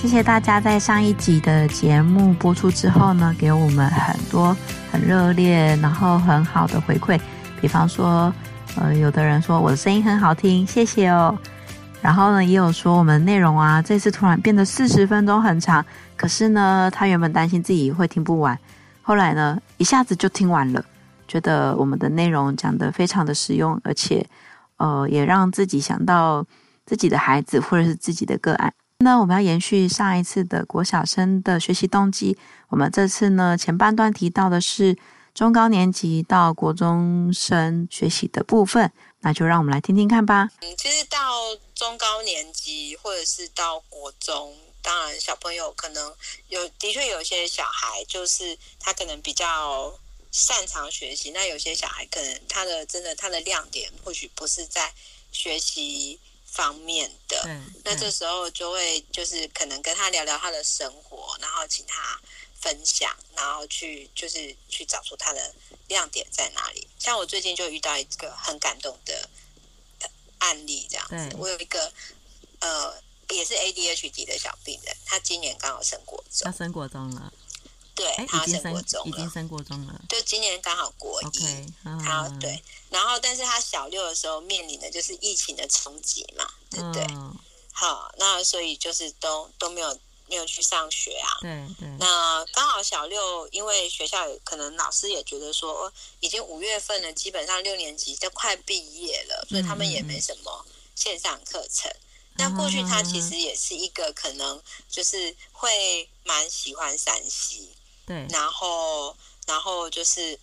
谢谢大家在上一集的节目播出之后呢，给我们很多很热烈，然后很好的回馈。比方说，呃，有的人说我的声音很好听，谢谢哦。然后呢，也有说我们内容啊，这次突然变得四十分钟很长。可是呢，他原本担心自己会听不完，后来呢，一下子就听完了，觉得我们的内容讲得非常的实用，而且，呃，也让自己想到自己的孩子或者是自己的个案。那我们要延续上一次的国小生的学习动机，我们这次呢，前半段提到的是中高年级到国中生学习的部分，那就让我们来听听看吧。嗯，其实到中高年级或者是到国中，当然小朋友可能有，的确有些小孩就是他可能比较擅长学习，那有些小孩可能他的真的他的亮点或许不是在学习。方面的，那这时候就会就是可能跟他聊聊他的生活，然后请他分享，然后去就是去找出他的亮点在哪里。像我最近就遇到一个很感动的案例，这样子，我有一个呃也是 ADHD 的小病人，他今年刚好升国中，他升国中了。对，他升国中了，已经升国中了。就今年刚好国一好对。然后，但是他小六的时候面临的就是疫情的冲击嘛，对不对？嗯、好，那所以就是都都没有没有去上学啊。对对。那刚好小六，因为学校可能老师也觉得说，已经五月份了，基本上六年级都快毕业了，所以他们也没什么线上课程。那、嗯、过去他其实也是一个可能就是会蛮喜欢山西。对，然后，然后就是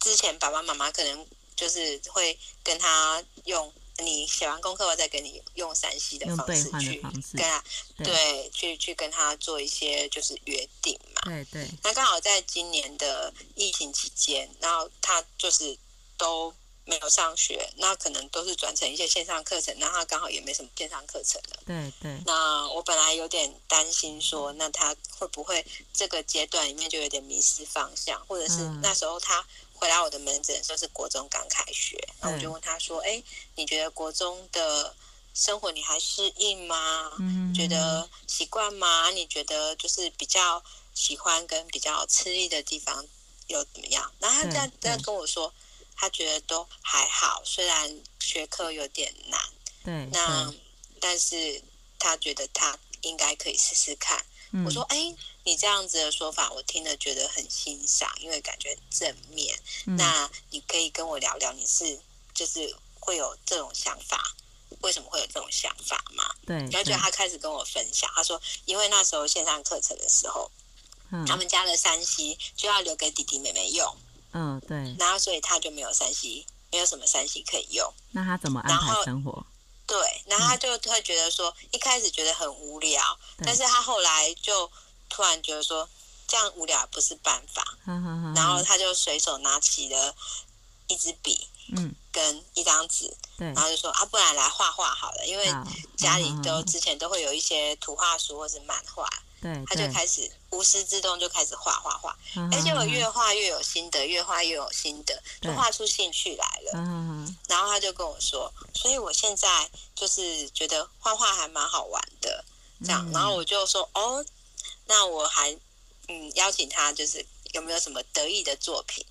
之前爸爸妈妈可能就是会跟他用你写完功课，我再给你用陕西的方式去跟他对，对，去去跟他做一些就是约定嘛。对对。那刚好在今年的疫情期间，然后他就是都。没有上学，那可能都是转成一些线上课程，那他刚好也没什么线上课程了。对对。那我本来有点担心说，那他会不会这个阶段里面就有点迷失方向，或者是那时候他回来我的门诊，说是国中刚开学，那我就问他说：“哎，你觉得国中的生活你还适应吗？嗯，觉得习惯吗？你觉得就是比较喜欢跟比较吃力的地方有怎么样？”然后他这样这样跟我说。他觉得都还好，虽然学科有点难，对，那但是他觉得他应该可以试试看。嗯、我说：“哎，你这样子的说法，我听了觉得很欣赏，因为感觉很正面。嗯、那你可以跟我聊聊，你是就是会有这种想法，为什么会有这种想法吗？”对，然后就他开始跟我分享，他说：“因为那时候线上课程的时候，嗯、他们家的三 C 就要留给弟弟妹妹用。”嗯，对。然后，所以他就没有三 C，没有什么三 C 可以用。那他怎么安排生活？对，然后他就会觉得说，嗯、一开始觉得很无聊，但是他后来就突然觉得说，这样无聊不是办法。嗯嗯嗯、然后他就随手拿起了一支笔，嗯，跟一张纸，对，然后就说啊，不然来画画好了，因为家里都之前都会有一些图画书或是漫画。对，他就开始无师自通，就开始画画画，而且我越画越有心得，越画越有心得，就画出兴趣来了。嗯，然后他就跟我说，所以我现在就是觉得画画还蛮好玩的，这样。然后我就说，哦，那我还嗯邀请他，就是有没有什么得意的作品，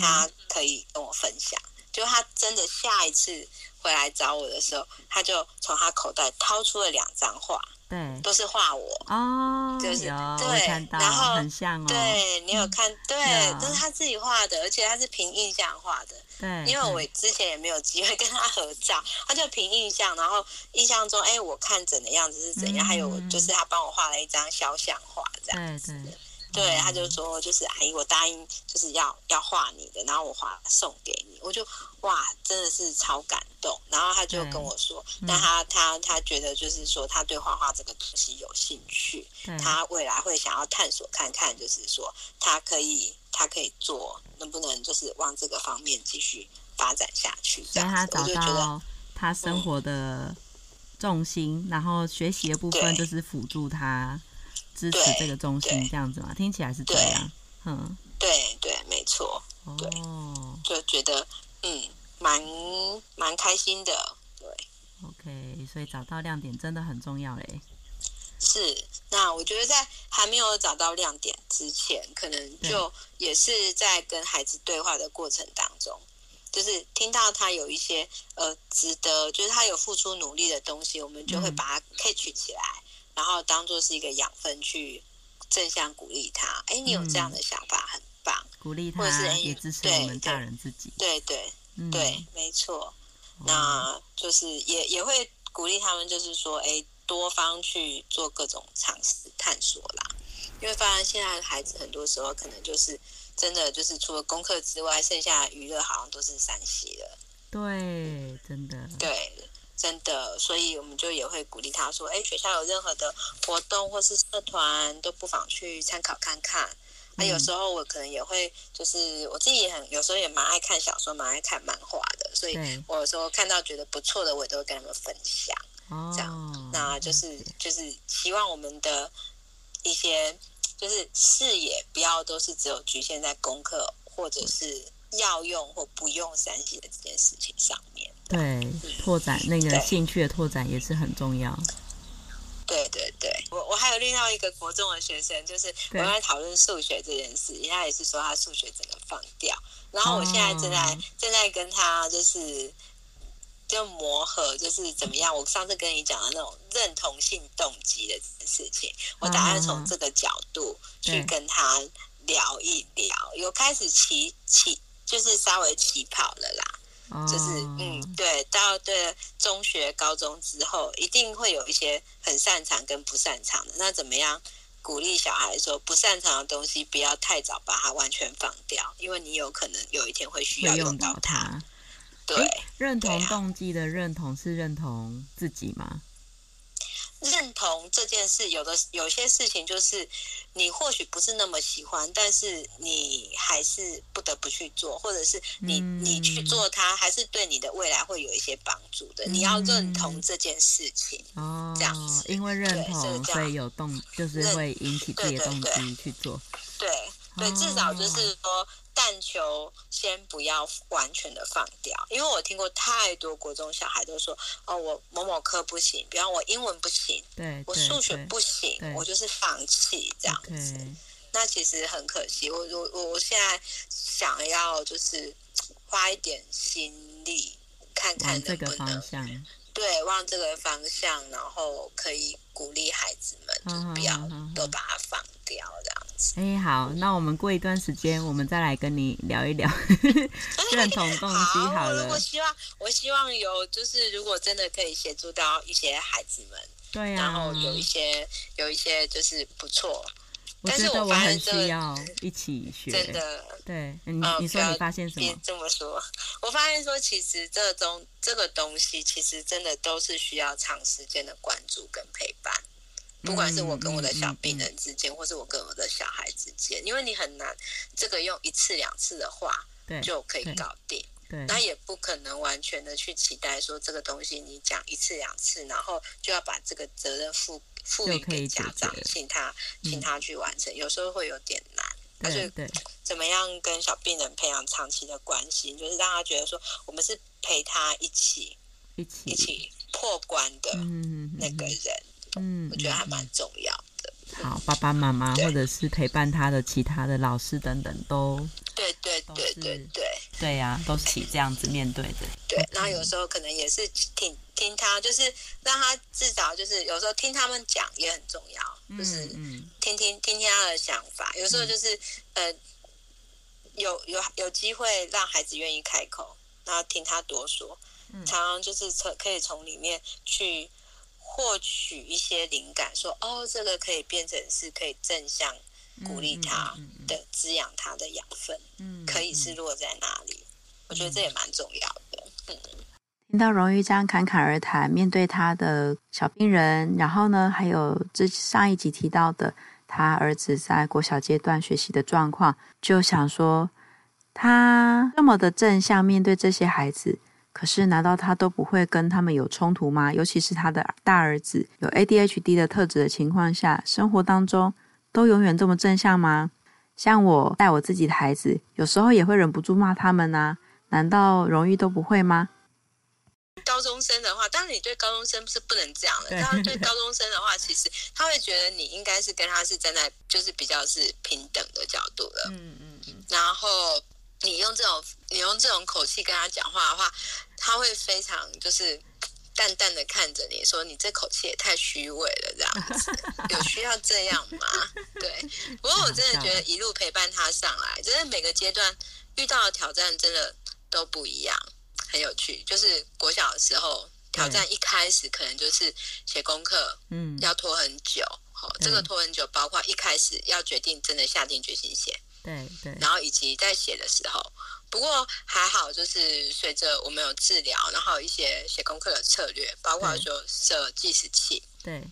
他可以跟我分享。就他真的下一次回来找我的时候，他就从他口袋掏出了两张画。对，都是画我哦，就是对，然后很像哦，对你有看，对，都是他自己画的，而且他是凭印象画的，对，因为我之前也没有机会 跟他合照，他就凭印象，然后印象中，哎，我看整的样子是怎样，还有就是他帮我画了一张肖像画这样子。对，他就说，就是阿姨，我答应就是要要画你的，然后我画送给你，我就哇，真的是超感动。然后他就跟我说，那他他他觉得就是说，他对画画这个东西有兴趣，他未来会想要探索看看，就是说他可以他可以做，能不能就是往这个方面继续发展下去？所以他找到他生活的重心，嗯、然后学习的部分就是辅助他支持这个中心，这样子嘛？听起来是这样，嗯，对对，没错，对，哦、就觉得嗯，蛮蛮开心的，对。OK，所以找到亮点真的很重要嘞。是，那我觉得在还没有找到亮点之前，可能就也是在跟孩子对话的过程当中，就是听到他有一些呃值得，就是他有付出努力的东西，我们就会把它 catch 起来，嗯、然后当做是一个养分去正向鼓励他。哎，你有这样的想法，很棒，鼓励他，或者是也支持我们大人自己。对对对，嗯、对，没错。那就是也也会鼓励他们，就是说，哎。多方去做各种尝试探索啦，因为发现现在的孩子很多时候可能就是真的就是除了功课之外，剩下的娱乐好像都是三 C 了。对，真的。对，真的。所以我们就也会鼓励他说：“哎，学校有任何的活动或是社团，都不妨去参考看看。”那、嗯、有时候我可能也会，就是我自己也很有时候也蛮爱看小说，蛮爱看漫画的，所以我有时候看到觉得不错的，我也都会跟他们分享。这样，哦、那就是就是希望我们的一些就是视野不要都是只有局限在功课或者是要用或不用三 C 的这件事情上面。对，嗯、拓展那个兴趣的拓展也是很重要。对对对，我我还有另外一个国中的学生，就是我在讨论数学这件事，他也是说他数学整个放掉，然后我现在正在、哦、正在跟他就是。就磨合，就是怎么样？我上次跟你讲的那种认同性动机的事情，我打算从这个角度去跟他聊一聊。有开始起起，就是稍微起跑了啦。就是嗯，对，到对中学、高中之后，一定会有一些很擅长跟不擅长的。那怎么样鼓励小孩说，不擅长的东西不要太早把它完全放掉，因为你有可能有一天会需要用到它。对，认同动机的认同是认同自己吗？认同这件事，有的有些事情就是你或许不是那么喜欢，但是你还是不得不去做，或者是你、嗯、你去做它，还是对你的未来会有一些帮助的。嗯、你要认同这件事情哦，这样子，因为认同所以有动，就是会引起自己的动机去做。对对，对，至少就是说。但求先不要完全的放掉，因为我听过太多国中小孩都说：“哦，我某某科不行，比方我英文不行，对，我数学不行，我就是放弃这样子。那其实很可惜，我我我现在想要就是花一点心力，看看能不能。对，往这个方向，然后可以鼓励孩子们，就不要都把它放掉这样子。哎，好，那我们过一段时间，我们再来跟你聊一聊 认同动机好了。好，我希望，我希望有，就是如果真的可以协助到一些孩子们，对呀、啊，然后有一些，有一些就是不错。我觉得我很需要一起学，真的。对，你你说你发现什么？这么说，我发现说，其实这种这个东西，其实真的都是需要长时间的关注跟陪伴。不管是我跟我的小病人之间，或是我跟我的小孩之间，因为你很难这个用一次两次的话就可以搞定。对，那也不可能完全的去期待说这个东西你讲一次两次，然后就要把这个责任负赋予给家长，请他请他去完成，有时候会有点难。但是 怎么样跟小病人培养长期的关系，就是让他觉得说我们是陪他一起一起一起破关的那个人。嗯，我觉得还蛮重要的。好，爸爸妈妈或者是陪伴他的其他的老师等等都。对对对对对对呀，都是这样子面对的。对，然后有时候可能也是听听他，就是让他至少就是有时候听他们讲也很重要，就是听听听听他的想法。有时候就是呃，有有有机会让孩子愿意开口，然后听他多说，常常就是从可以从里面去获取一些灵感，说哦，这个可以变成是可以正向。鼓励他的滋养他的养分，嗯，可以是落在哪里？嗯、我觉得这也蛮重要的。嗯，听到荣誉这样侃侃而谈，面对他的小病人，然后呢，还有这上一集提到的他儿子在国小阶段学习的状况，就想说，他这么的正向面对这些孩子，可是难道他都不会跟他们有冲突吗？尤其是他的大儿子有 ADHD 的特质的情况下，生活当中都永远这么正向吗？像我带我自己的孩子，有时候也会忍不住骂他们啊，难道荣誉都不会吗？高中生的话，当然你对高中生是不能这样的。他对高中生的话，其实他会觉得你应该是跟他是站在就是比较是平等的角度的。嗯嗯嗯。然后你用这种你用这种口气跟他讲话的话，他会非常就是淡淡的看着你说：“你这口气也太虚伪了，这样子有需要这样吗？” 对。不过我真的觉得一路陪伴他上来，真的每个阶段遇到的挑战真的都不一样。很有趣，就是国小的时候挑战一开始可能就是写功课，嗯，要拖很久，好，这个拖很久，包括一开始要决定真的下定决心写，对对，然后以及在写的时候，不过还好，就是随着我们有治疗，然后一些写功课的策略，包括说设计时器，对，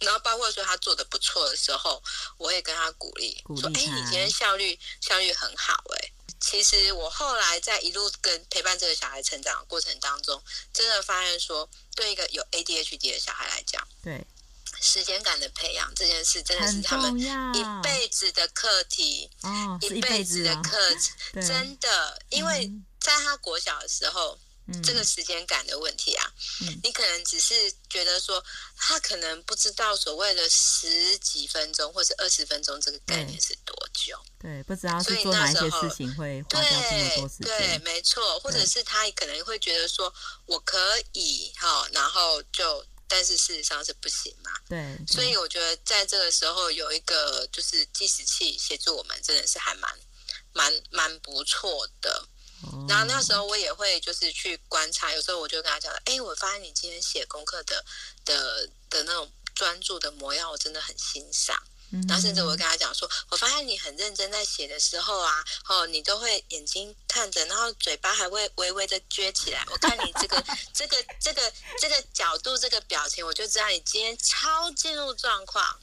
然后包括说他做的不错的时候，我会跟他鼓励，鼓励说，哎，你今天效率效率很好，哎。其实我后来在一路跟陪伴这个小孩成长的过程当中，真的发现说，对一个有 ADHD 的小孩来讲，对时间感的培养这件事，真的是他们一辈子的课题，哦，一辈子的课程，真的，因为在他国小的时候。嗯、这个时间感的问题啊，嗯、你可能只是觉得说，他可能不知道所谓的十几分钟或者二十分钟这个概念是多久，对，对，不知道是做哪一些事情会花掉这么多时间，对，对，没错，或者是他可能会觉得说，我可以哈，然后就，但是事实上是不行嘛，对，对，所以我觉得在这个时候有一个就是计时器协助我们，真的是还蛮蛮蛮不错的。然后那时候我也会就是去观察，有时候我就跟他讲，哎，我发现你今天写功课的的的那种专注的模样，我真的很欣赏。然后甚至我会跟他讲说，我发现你很认真在写的时候啊，哦，你都会眼睛看着，然后嘴巴还会微微的撅起来。我看你这个 这个这个这个角度，这个表情，我就知道你今天超进入状况。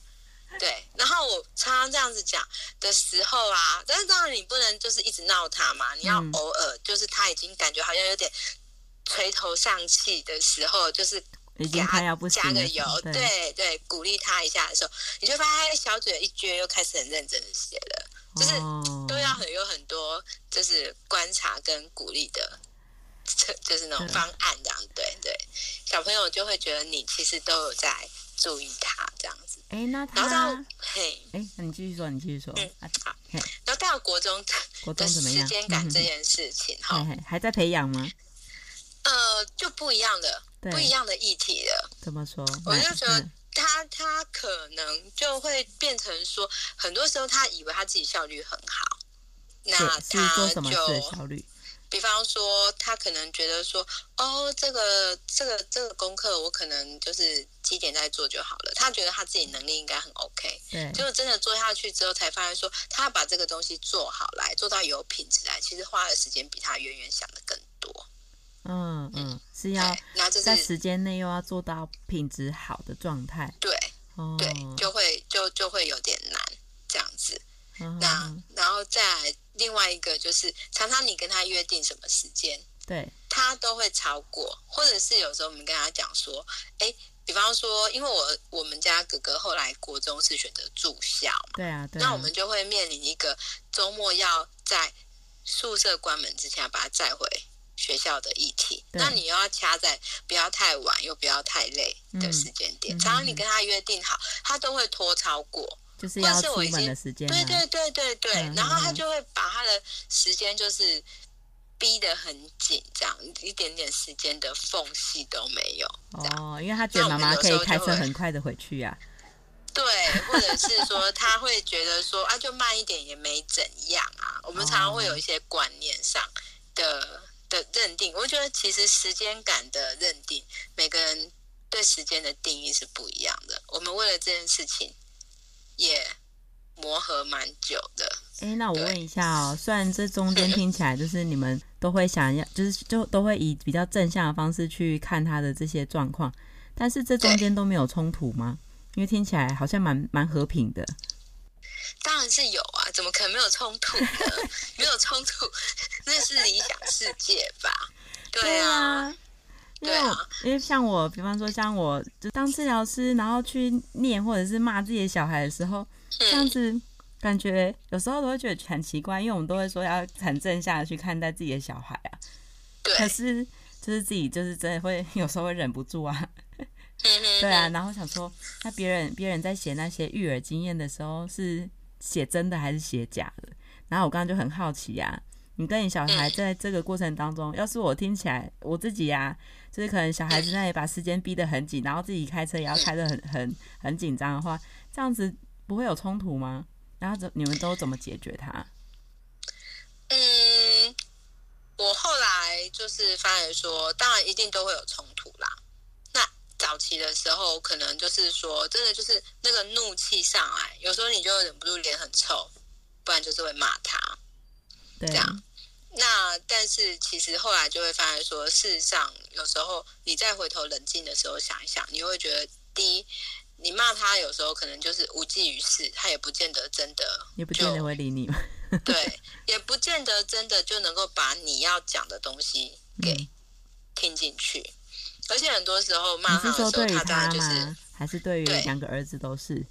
对，然后我常常这样子讲的时候啊，但是当然你不能就是一直闹他嘛，你要偶尔就是他已经感觉好像有点垂头丧气的时候，就是给他加个油，对对，对，鼓励他一下的时候，你就发现他小嘴一撅，又开始很认真的写了，就是都要很有很多就是观察跟鼓励的，就是那种方案这样，对对，小朋友就会觉得你其实都有在注意他这样子。哎，那他，然后嘿，哎，那你继续说，你继续说。嗯，好。然后到国中，国中怎么样？时间 感这件事情，哈，还在培养吗？呃，就不一样的，不一样的议题了。怎么说？我就觉得他他可能就会变成说，很多时候他以为他自己效率很好，那他就效率。比方说，他可能觉得说，哦，这个这个这个功课，我可能就是几点再做就好了。他觉得他自己能力应该很 OK，对。结果真的做下去之后，才发现说，他要把这个东西做好来，做到有品质来，其实花的时间比他远远想的更多。嗯嗯，是要在时间内又要做到品质好的状态。对，哦、对，就会就就会有点难这样子。嗯、那然后再来。另外一个就是，常常你跟他约定什么时间，对，他都会超过，或者是有时候我们跟他讲说，哎，比方说，因为我我们家哥哥后来国中是选择住校嘛，对啊，对啊，那我们就会面临一个周末要在宿舍关门之前要把他载回学校的议题，那你又要掐在不要太晚又不要太累的时间点，嗯、常常你跟他约定好，他都会拖超过。就是要出门的时间，对对对对对，嗯、然后他就会把他的时间就是逼得很紧，这样一点点时间的缝隙都没有。哦，因为他觉得妈妈可以开车很快的回去呀、啊。对，或者是说他会觉得说啊，就慢一点也没怎样啊。我们常常会有一些观念上的的认定，我觉得其实时间感的认定，每个人对时间的定义是不一样的。我们为了这件事情。也磨合蛮久的。哎，那我问一下哦，虽然这中间 听起来就是你们都会想要，就是就都会以比较正向的方式去看他的这些状况，但是这中间都没有冲突吗？因为听起来好像蛮蛮和平的。当然是有啊，怎么可能没有冲突呢？没有冲突，那是理想世界吧？对啊，对啊，因为像我，比方说像我就当治疗师，然后去念或者是骂自己的小孩的时候，这样子。感觉有时候都会觉得很奇怪，因为我们都会说要很正向的去看待自己的小孩啊。对。可是就是自己就是真的会 有时候会忍不住啊。对啊，然后想说，那别人别人在写那些育儿经验的时候是写真的还是写假的？然后我刚刚就很好奇呀、啊，你跟你小孩在这个过程当中，要是我听起来我自己呀、啊，就是可能小孩子那里把时间逼得很紧，然后自己开车也要开得很很很紧张的话，这样子不会有冲突吗？然后怎你们都怎么解决它？嗯，我后来就是发现说，当然一定都会有冲突啦。那早期的时候，可能就是说，真的就是那个怒气上来，有时候你就忍不住脸很臭，不然就是会骂他。对。这样。那但是其实后来就会发现说，事实上有时候你再回头冷静的时候想一想，你会觉得第一。你骂他有时候可能就是无济于事，他也不见得真的，也不见得会理你。对，也不见得真的就能够把你要讲的东西给听进去。嗯、而且很多时候骂他的时候，他当然就是还是对于两个儿子都是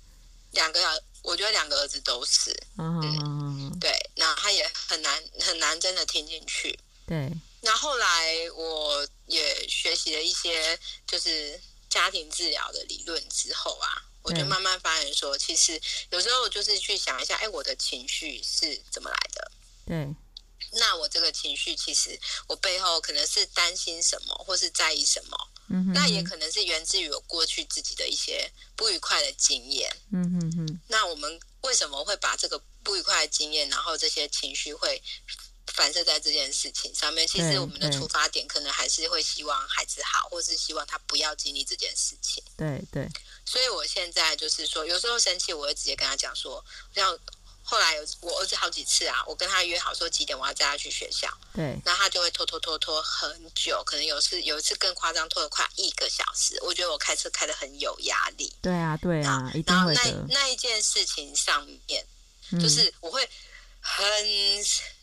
两个，我觉得两个儿子都是。嗯，嗯对，那他也很难很难真的听进去。对。那后来我也学习了一些，就是。家庭治疗的理论之后啊，我就慢慢发现说，其实有时候就是去想一下，哎，我的情绪是怎么来的？对。那我这个情绪，其实我背后可能是担心什么，或是在意什么？嗯哼。那也可能是源自于我过去自己的一些不愉快的经验。嗯哼哼。那我们为什么会把这个不愉快的经验，然后这些情绪会？反射在这件事情上面，其实我们的出发点可能还是会希望孩子好，或是希望他不要经历这件事情。对对。所以我现在就是说，有时候生气，我会直接跟他讲说，像后来有我儿子好几次啊，我跟他约好说几点我要带他去学校，对，然后他就会拖拖拖拖很久，可能有次有一次更夸张，拖了快一个小时。我觉得我开车开的很有压力。对啊，对啊，一定会的。然后那那一件事情上面，就是我会很。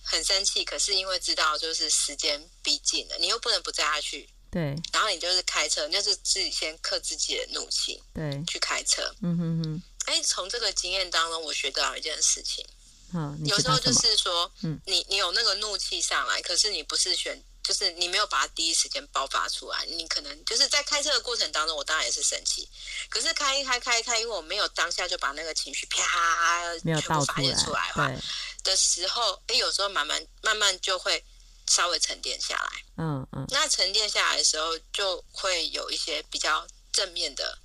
很生气，可是因为知道就是时间逼近了，你又不能不载他去。对。然后你就是开车，你就是自己先克自己的怒气。对。去开车。嗯哼哼。哎，从这个经验当中，我学到一件事情。嗯。有时候就是说，嗯，你你有那个怒气上来，可是你不是选，就是你没有把它第一时间爆发出来，你可能就是在开车的过程当中，我当然也是生气，可是开一开开一开，因为我没有当下就把那个情绪啪没有倒发泄出来的话。对。的时候，哎，有时候慢慢慢慢就会稍微沉淀下来。嗯嗯。那沉淀下来的时候，就会有一些比较正面的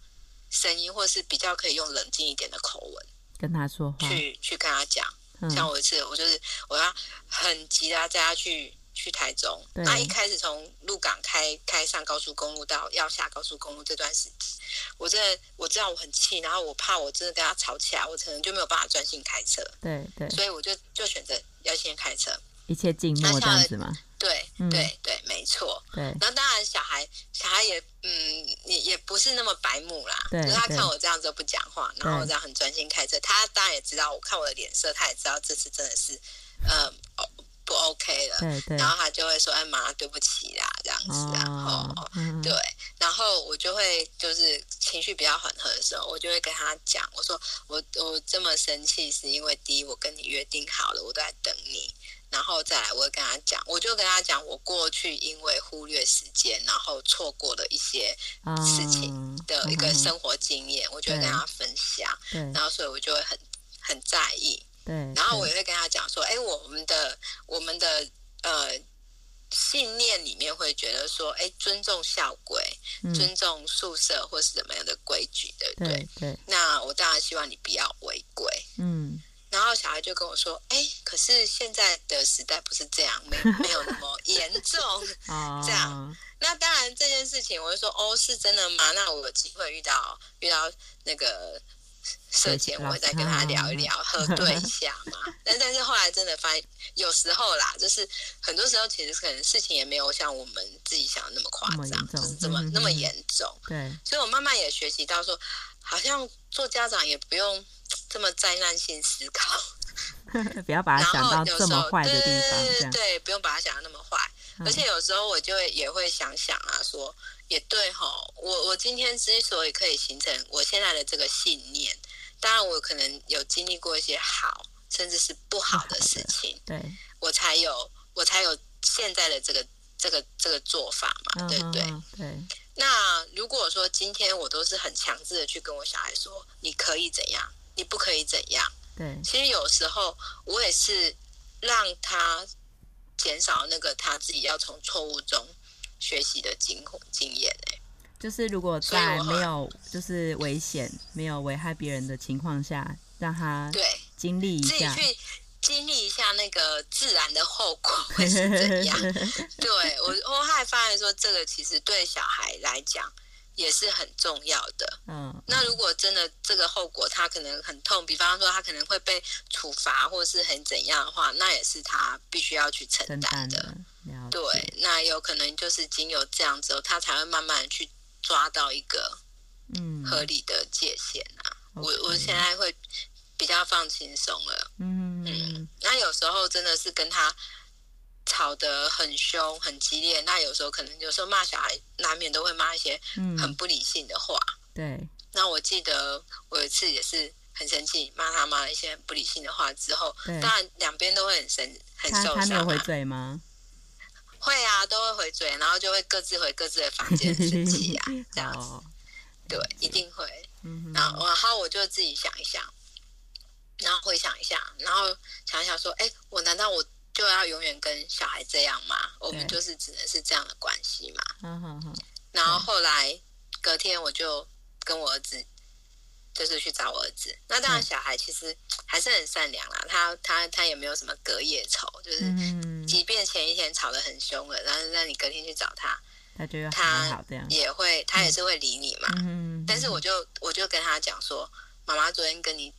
声音，或是比较可以用冷静一点的口吻跟他说话，去去跟他讲。嗯、像我一次，我就是我要很急的带他去去台中。那一开始从鹿港开开上高速公路到要下高速公路这段时间，我真的我知道我很气，然后我怕我真的跟他吵起来，我可能就没有办法专心开车。对对，所以我就就选择要先开车，一切静默这样子吗？对、嗯、对对，没错。对，然后当然小孩小孩也嗯也也不是那么白目啦，对，就是他看我这样子不讲话，然后我这样很专心开车，他当然也知道我看我的脸色，他也知道这次真的是嗯。不 OK 了，对对，然后他就会说：“哎妈，对不起啦，这样子。”然后，对，然后我就会就是情绪比较缓和的时候，我就会跟他讲：“我说我我这么生气，是因为第一，我跟你约定好了，我都在等你。然后再来，我会跟他讲，我就跟他讲我过去因为忽略时间，然后错过了一些事情的一个生活经验，我就会跟他分享。然后，所以我就会很很在意。”对，然后我也会跟他讲说，哎，我们的我们的呃信念里面会觉得说，哎，尊重校规，嗯、尊重宿舍或是怎么样的规矩，对不对？对。对，那我当然希望你不要违规。嗯。然后小孩就跟我说，哎，可是现在的时代不是这样，没没有那么 严重。这样。那当然这件事情，我就说，哦，是真的吗？那我有机会遇到遇到那个。社前我会再跟他聊一聊，核对一下嘛。但但是后来真的发现，有时候啦，就是很多时候其实可能事情也没有像我们自己想的那么夸张，就是这么那么严重。对，所以我慢慢也学习到说，好像做家长也不用这么灾难性思考，不要把它想到这么坏的地方。对对对，不用把它想的那么坏。而且有时候我就会也会想想啊，说也对哈，我我今天之所以可以形成我现在的这个信念。当然，我可能有经历过一些好，甚至是不好的事情，对，我才有我才有现在的这个这个这个做法嘛，对不对？对。那如果说今天我都是很强制的去跟我小孩说，你可以怎样，你不可以怎样，对。其实有时候我也是让他减少那个他自己要从错误中学习的经经验哎。就是如果在没有就是危险、没有危害别人的情况下，让他对经历一下，自己去经历一下那个自然的后果会是怎样？对我，我还发现说，这个其实对小孩来讲也是很重要的。嗯，那如果真的这个后果他可能很痛，比方说他可能会被处罚或是很怎样的话，那也是他必须要去承担的。对，那有可能就是经由这样之后，他才会慢慢的去。抓到一个嗯合理的界限啊，嗯、我我现在会比较放轻松了，嗯嗯，那有时候真的是跟他吵得很凶很激烈，那有时候可能有时候骂小孩难免都会骂一些很不理性的话，嗯、对。那我记得我有一次也是很生气，骂他骂了一些很不理性的话之后，对当然两边都会很生很受伤、啊。他没有回嘴吗？会啊，都会回嘴，然后就会各自回各自的房间生气啊，这样子，哦、对，一定会。嗯、然后，然后我就自己想一想，然后回想一下，然后想一想说，哎，我难道我就要永远跟小孩这样嘛？我们就是只能是这样的关系嘛。嗯哼哼。然后后来隔天我就跟我儿子。就是去找我儿子，那当然小孩其实还是很善良啦，他他他也没有什么隔夜仇，就是即便前一天吵得很凶了，然后让你隔天去找他，他觉得他也会他也是会理你嘛。嗯，但是我就我就跟他讲说，妈妈昨天跟你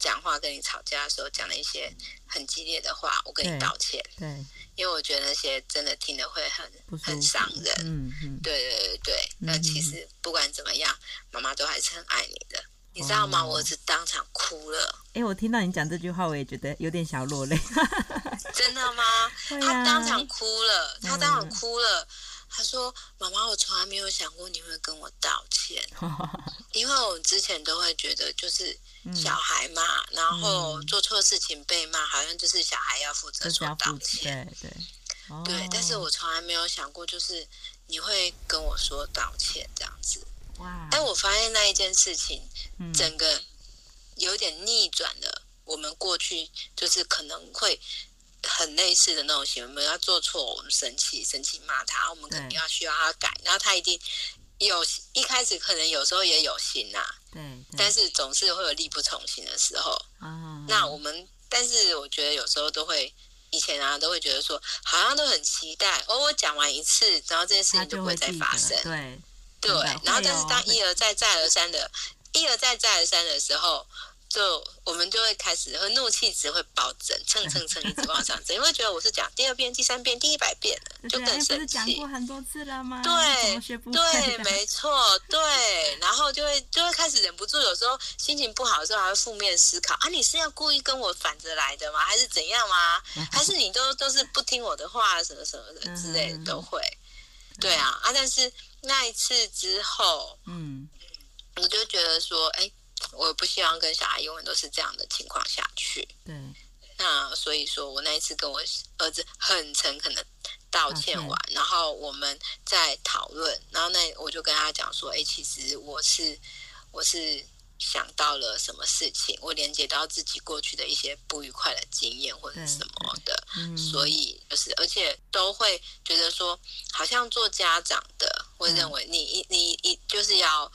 讲话跟你吵架的时候讲了一些很激烈的话，我跟你道歉。对，因为我觉得那些真的听得会很很伤人。嗯嗯，对对对对，那其实不管怎么样，妈妈都还是很爱你的。你知道吗？我儿子当场哭了。哎、欸，我听到你讲这句话，我也觉得有点小落泪。真的吗？啊、他当场哭了，他当场哭了。嗯、他说：“妈妈，我从来没有想过你会跟我道歉，因为我之前都会觉得就是小孩嘛，嗯、然后做错事情被骂，好像就是小孩要负责说道歉。对对、哦、对，但是我从来没有想过，就是你会跟我说道歉这样子。”但我发现那一件事情，整个有点逆转了。我们过去就是可能会很类似的那种行为，我们要做错，我们生气，生气骂他，我们肯定要需要他改，然后他一定有一开始可能有时候也有心呐，对，但是总是会有力不从心的时候。那我们，但是我觉得有时候都会，以前啊都会觉得说，好像都很期待，哦，我讲完一次，然后这件事情就不会再发生，对。对，然后但是当一而再再而三的，一而再再而三的时候，就我们就会开始会怒气值会暴增，蹭蹭蹭一直往上增，因为觉得我是讲第二遍、第三遍、第一百遍了，就更生气。讲过很多次了吗？对，对，没错，对，然后就会就会开始忍不住，有时候心情不好的时候还会负面思考啊，你是要故意跟我反着来的吗？还是怎样吗？还是你都都是不听我的话，什么什么的之类的都会。对啊，啊，但是。那一次之后，嗯，我就觉得说，哎，我不希望跟小孩永远都是这样的情况下去。对，那所以说我那一次跟我儿子很诚恳的道歉完，啊、然后我们在讨论，然后那我就跟他讲说，哎，其实我是我是。想到了什么事情，我连接到自己过去的一些不愉快的经验或者什么的，嗯、所以就是而且都会觉得说，好像做家长的会认为你你一就是要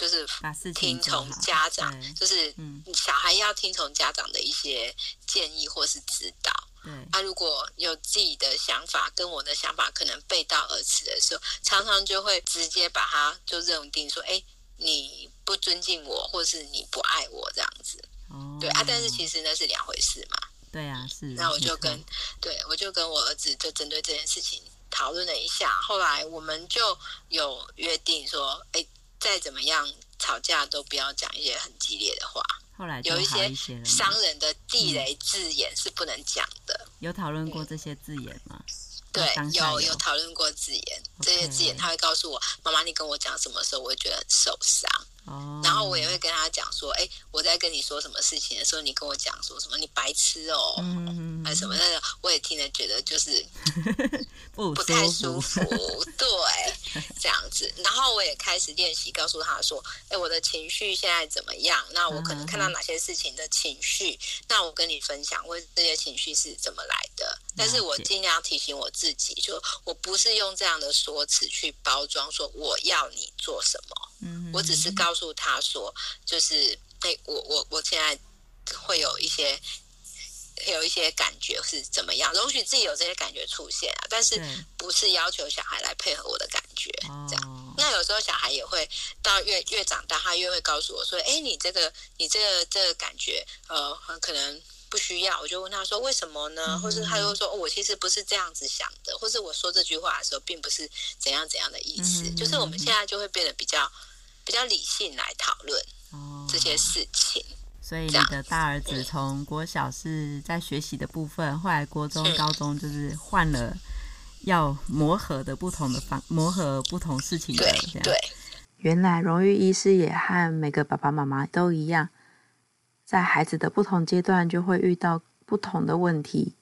就是听从家长，就是小孩要听从家长的一些建议或是指导。嗯，他如果有自己的想法跟我的想法可能背道而驰的时候，常常就会直接把他就认定说，哎。你不尊敬我，或是你不爱我这样子。哦，对啊，但是其实那是两回事嘛。对啊，是。那我就跟，对我就跟我儿子就针对这件事情讨论了一下，后来我们就有约定说，哎，再怎么样吵架都不要讲一些很激烈的话。后来有一些伤人的地雷字眼是不能讲的。嗯、有讨论过这些字眼吗？对，有有，有讨论过字眼.这些字眼他会告诉我，妈妈，你跟我讲什么时候，我会觉得很受伤。哦，然后我也会跟他讲说，哎，我在跟你说什么事情的时候，你跟我讲说什么，你白痴哦，嗯、还是什么那个，我也听了觉得就是 不太舒服，对，这样子。然后我也开始练习告诉他说，哎，我的情绪现在怎么样？那我可能看到哪些事情的情绪？嗯、那我跟你分享，我这些情绪是怎么来的？但是我尽量提醒我自己，就我不是用这样的说辞去包装，说我要你做什么。嗯，我只是告诉他说，就是哎，我我我现在会有一些有一些感觉是怎么样，容许自己有这些感觉出现啊，但是不是要求小孩来配合我的感觉这样。那有时候小孩也会到越越长大，他越会告诉我说，哎，你这个你这个这个感觉，呃，很可能。不需要，我就问他说为什么呢？嗯、或是他又说、哦，我其实不是这样子想的，或是我说这句话的时候，并不是怎样怎样的意思。嗯、就是我们现在就会变得比较比较理性来讨论这些事情。哦、所以你的大儿子从国小是在学习的部分，嗯、后来国中、高中就是换了要磨合的不同的方，磨合不同事情的这样。对，对，原来荣誉医师也和每个爸爸妈妈都一样。在孩子的不同阶段，就会遇到不同的问题。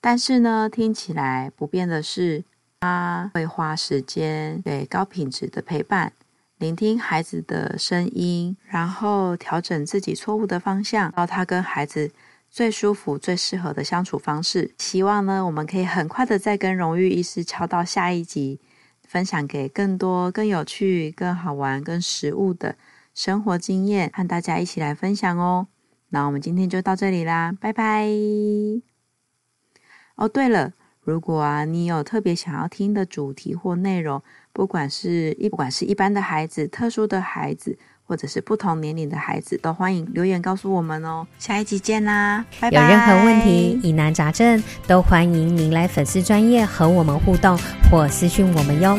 但是呢，听起来不变的是，他会花时间给高品质的陪伴，聆听孩子的声音，然后调整自己错误的方向，到他跟孩子最舒服、最适合的相处方式。希望呢，我们可以很快的再跟荣誉医师敲到下一集，分享给更多、更有趣、更好玩、更实物的生活经验，和大家一起来分享哦。那我们今天就到这里啦，拜拜。哦，对了，如果啊你有特别想要听的主题或内容，不管是一不管是一般的孩子、特殊的孩子，或者是不同年龄的孩子，都欢迎留言告诉我们哦。下一集见啦，拜拜。有任何问题、疑难杂症，都欢迎您来粉丝专业和我们互动或私讯我们哟。